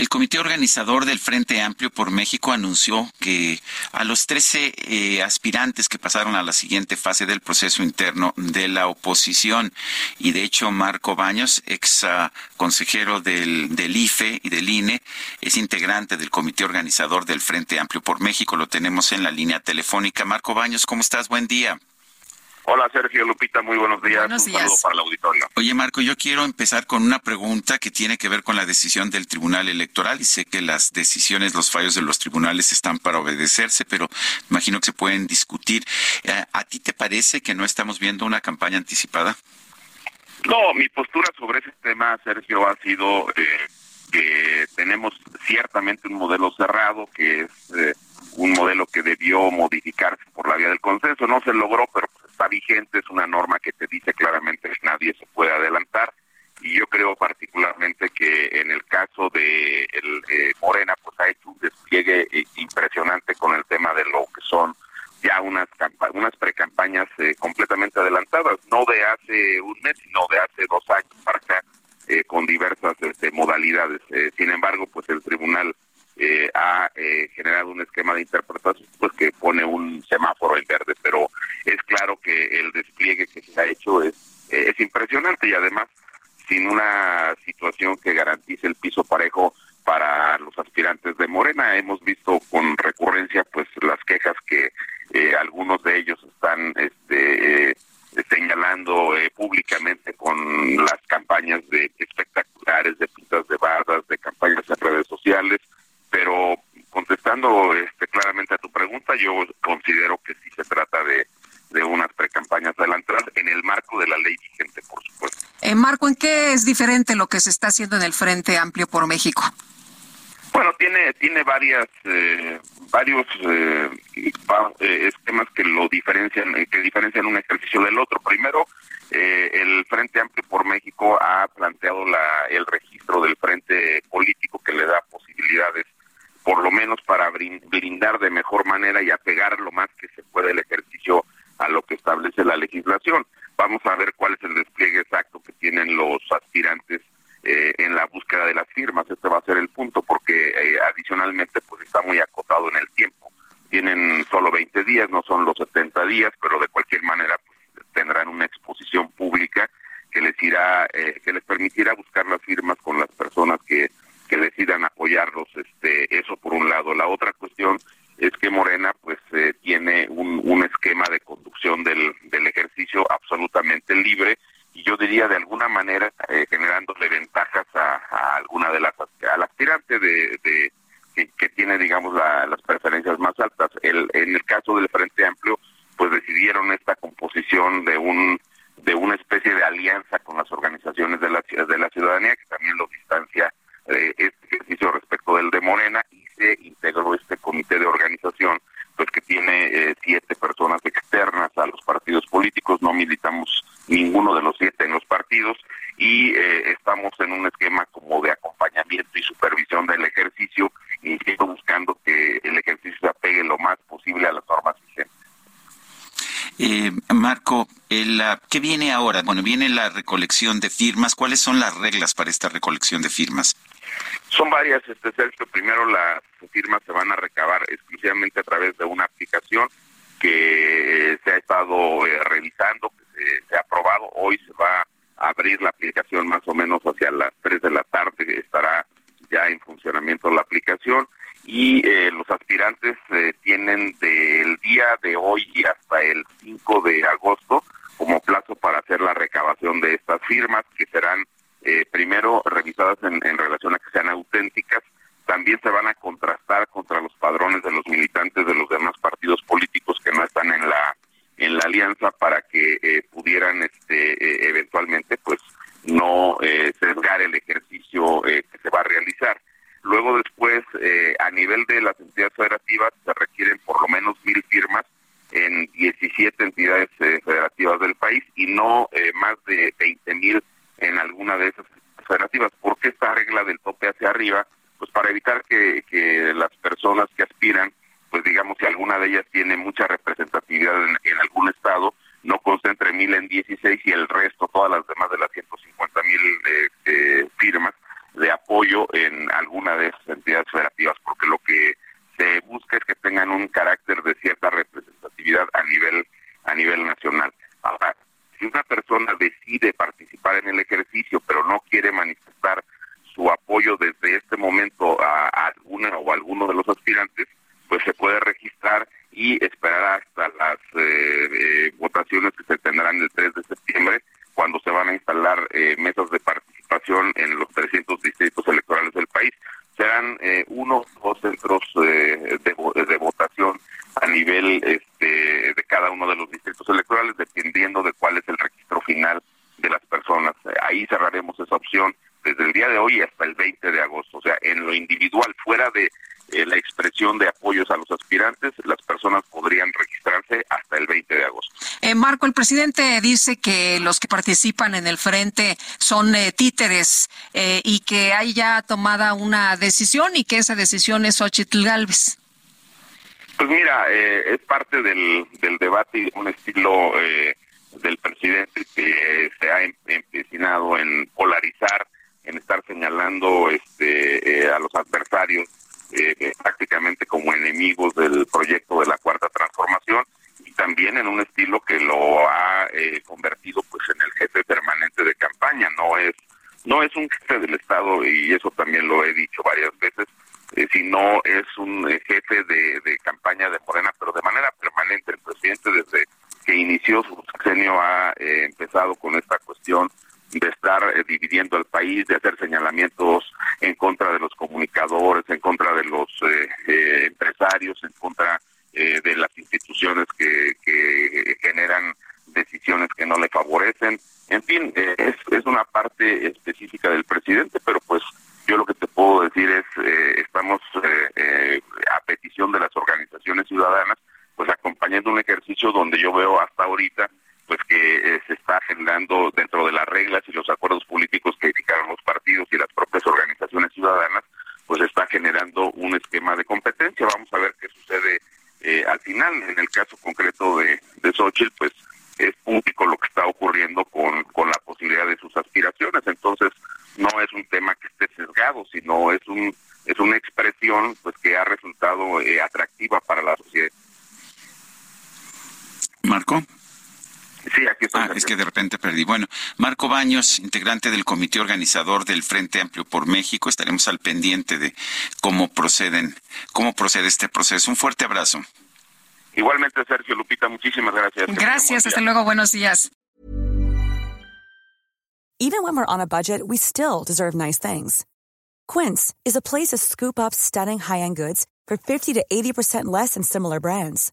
El comité organizador del Frente Amplio por México anunció que a los 13 eh, aspirantes que pasaron a la siguiente fase del proceso interno de la oposición, y de hecho Marco Baños, ex uh, consejero del, del IFE y del INE, es integrante del comité organizador del Frente Amplio por México, lo tenemos en la línea telefónica. Marco Baños, ¿cómo estás? Buen día. Hola Sergio Lupita, muy buenos días. Buenos Un días. saludo para el auditorio. Oye Marco, yo quiero empezar con una pregunta que tiene que ver con la decisión del Tribunal Electoral y sé que las decisiones, los fallos de los tribunales están para obedecerse, pero imagino que se pueden discutir. Eh, ¿A ti te parece que no estamos viendo una campaña anticipada? No, mi postura sobre ese tema, Sergio, ha sido eh, que tenemos ciertamente un modelo cerrado, que es eh, un modelo que debió modificarse por la vía del consenso. No se logró, pero vigente, es una norma que te dice claramente que nadie se puede adelantar. Y yo creo particularmente que en el caso de el, eh, Morena, pues ha hecho un despliegue eh, impresionante con el tema de lo que son ya unas unas precampañas eh, completamente adelantadas, no de hace un mes, sino de hace dos años para acá, eh, con diversas este, modalidades. Eh, sin embargo, pues el tribunal eh, ha eh, generado un esquema de interpretación pues que pone un semáforo en verde, pero es claro que el despliegue que se ha hecho es, eh, es impresionante y además sin una situación que garantice el piso parejo para los aspirantes de Morena. Hemos visto con recurrencia pues las quejas que eh, algunos de ellos están este, eh, señalando públicamente con las campañas de espectaculares, de pintas de bardas, de campañas en redes sociales, pero contestando este, claramente a tu pregunta, yo considero que sí se trata de, de unas precampañas adelantadas en el marco de la ley vigente, por supuesto. Eh, Marco, ¿en qué es diferente lo que se está haciendo en el Frente Amplio por México? Bueno, tiene tiene varias eh, varios eh, eh, esquemas que lo diferencian eh, que diferencian un ejercicio del otro. Primero, eh, el Frente Amplio por México ha planteado la el registro del frente político que le da posibilidades por lo menos para brindar de mejor manera y apegar lo más que se puede el ejercicio a lo que establece la legislación. Vamos a ver cuál es el despliegue exacto que tienen los aspirantes eh, en la búsqueda de las firmas. Este va a ser el punto porque eh, adicionalmente pues está en el tiempo. Tienen solo 20 días, no son los 70 días, pero de cualquier manera pues, tendrán una exposición pública que les irá, eh, que les permitirá buscar las firmas con las personas que, que decidan apoyarlos. Este, eso por un lado. La otra cuestión es que Morena pues eh, tiene un, un esquema de conducción del, del ejercicio absolutamente libre y yo diría de alguna manera eh, generándole ventajas a, a alguna de las al aspirante de, de que, que tiene digamos la- las preferencias más altas el, en el caso del Frente Amplio pues decidieron esta composición de un de una especie de alianza con las organizaciones de la de la ciudadanía que también lo distancia eh, este ejercicio respecto del de Morena y se integró este comité de organización pues que tiene eh, siete personas externas a los partidos políticos, no militamos ninguno de los siete en los partidos y eh, estamos en un esquema como de acompañamiento y supervisión del ejercicio, insisto, buscando que el ejercicio se apegue lo más posible a las normas vigentes. Eh, Marco, el, ah, ¿qué viene ahora? Bueno, viene la recolección de firmas. ¿Cuáles son las reglas para esta recolección de firmas? Son varias, este Sergio. Primero las firmas se van a recabar exclusivamente a través de una aplicación que se ha estado eh, revisando, que se ha aprobado. Hoy se va a abrir la aplicación más o menos auténticas también se van a contrastar contra los padrones de los militantes de los demás partidos políticos que no están en la en la alianza para que eh, pudieran este eh, eventualmente pues no eh, sesgar el ejercicio eh, que se va a realizar. Luego después, eh, a nivel de las entidades federativas, se requieren por lo menos mil firmas en 17 entidades federativas del país y no más de 20 mil en alguna de esas qué esta regla del tope hacia arriba? Pues para evitar que, que las personas que aspiran, pues digamos que alguna de ellas tiene mucha representatividad en, algún estado, no concentre mil en 16 y el resto, todas las demás de las 150 mil eh, eh, firmas de apoyo en alguna de esas entidades federativas, porque lo que se busca es que tengan un carácter de cierta representatividad a nivel a nivel nacional. Ahora, si una persona decide participar en el ejercicio, pero no manifestar su apoyo desde este momento a, alguna o alguno de los aspirantes, pues se puede registrar y esperar hasta las eh, eh, votaciones que se tendrán el 3 de septiembre, cuando se van a instalar eh, mesas de participación en los 300 distritos electorales del país. Serán uno o dos centros de, de votación a nivel este, de cada uno de los distritos electorales, dependiendo de cuál es el registro final de las personas. Ahí cerraremos esa opción desde el día de hoy hasta el 20 de agosto. O sea, en lo individual, fuera de eh, la expresión de apoyos a los aspirantes, las personas podrían registrarse hasta el 20 de agosto. Eh, Marco, el presidente dice que los que participan en el frente son eh, títeres y que hay ya tomada una decisión y que esa decisión es Xochitl Galvez. Pues mira, eh, es parte del, del debate y un estilo eh, del presidente que se ha em, empecinado en polarizar, en estar señalando este eh, a los adversarios prácticamente como enemigos del proyecto de la cuarta transformación y también en un estilo que lo ha convertido pues en el jefe permanente de campaña. No es no es un jefe del Estado y eso también lo he dicho varias veces eh, si no es un eh, jefe de, campaña de Morena, pero de manera permanente. El presidente desde inició su sexenio ha eh, empezado con esta cuestión de estar dividiendo el país, de hacer señalamientos en contra de los comunicadores, en contra de los empresarios, en contra de las instituciones que, que generan decisiones que no le favorecen. En fin, es, es una parte específica del presidente, pero pues yo lo que te puedo decir es, eh, estamos eh, eh, a petición de las organizaciones ciudadanas, acompañando un ejercicio donde yo veo hasta ahorita pues que se está generando dentro de las reglas y los acuerdos políticos que fijaron los partidos y las propias organizaciones ciudadanas, pues está generando un esquema de competencia. Vamos a ver qué sucede al final. En el caso concreto de, de Xochitl, pues es público lo que está ocurriendo con, con la posibilidad de sus aspiraciones. Entonces, no es un tema que esté sesgado, sino es un es una expresión pues que ha resultado eh, atractiva para la sociedad. Marco. Sí, aquí estoy. Ah, es que de repente perdí. Bueno, Marco Baños, integrante del comité organizador del Frente Amplio por México, estaremos al pendiente de cómo proceden, cómo procede este proceso. Un fuerte abrazo. Igualmente, Sergio Lupita, muchísimas gracias. Gracias, hasta luego, buenos días. Even when we're on a budget, we still deserve nice things. Quince is a place to scoop up stunning high-end goods for 50 to 80% less than similar brands.